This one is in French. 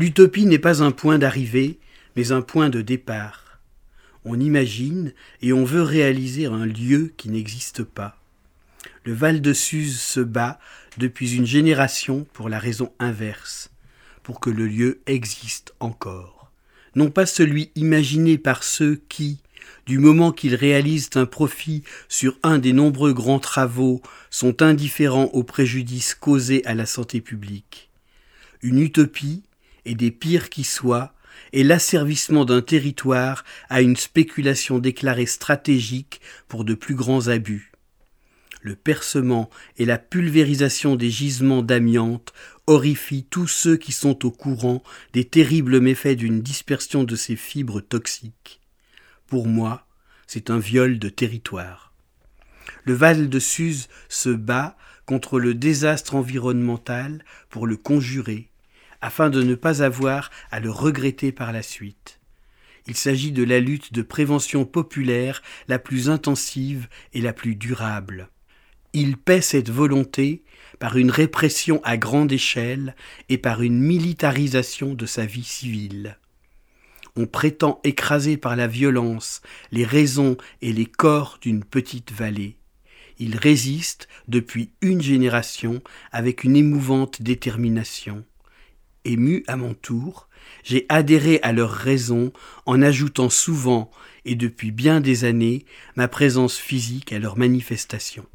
L'utopie n'est pas un point d'arrivée, mais un point de départ. On imagine et on veut réaliser un lieu qui n'existe pas. Le Val de Suse se bat depuis une génération pour la raison inverse, pour que le lieu existe encore. Non pas celui imaginé par ceux qui, du moment qu'ils réalisent un profit sur un des nombreux grands travaux, sont indifférents aux préjudices causés à la santé publique. Une utopie, et des pires qui soient, est l'asservissement d'un territoire à une spéculation déclarée stratégique pour de plus grands abus. Le percement et la pulvérisation des gisements d'amiante horrifient tous ceux qui sont au courant des terribles méfaits d'une dispersion de ces fibres toxiques. Pour moi, c'est un viol de territoire. Le Val de Suse se bat contre le désastre environnemental pour le conjurer, afin de ne pas avoir à le regretter par la suite. Il s'agit de la lutte de prévention populaire la plus intensive et la plus durable. Il paie cette volonté par une répression à grande échelle et par une militarisation de sa vie civile on prétend écraser par la violence les raisons et les corps d'une petite vallée. Ils résistent depuis une génération avec une émouvante détermination. Ému à mon tour, j'ai adhéré à leurs raisons en ajoutant souvent et depuis bien des années ma présence physique à leurs manifestations.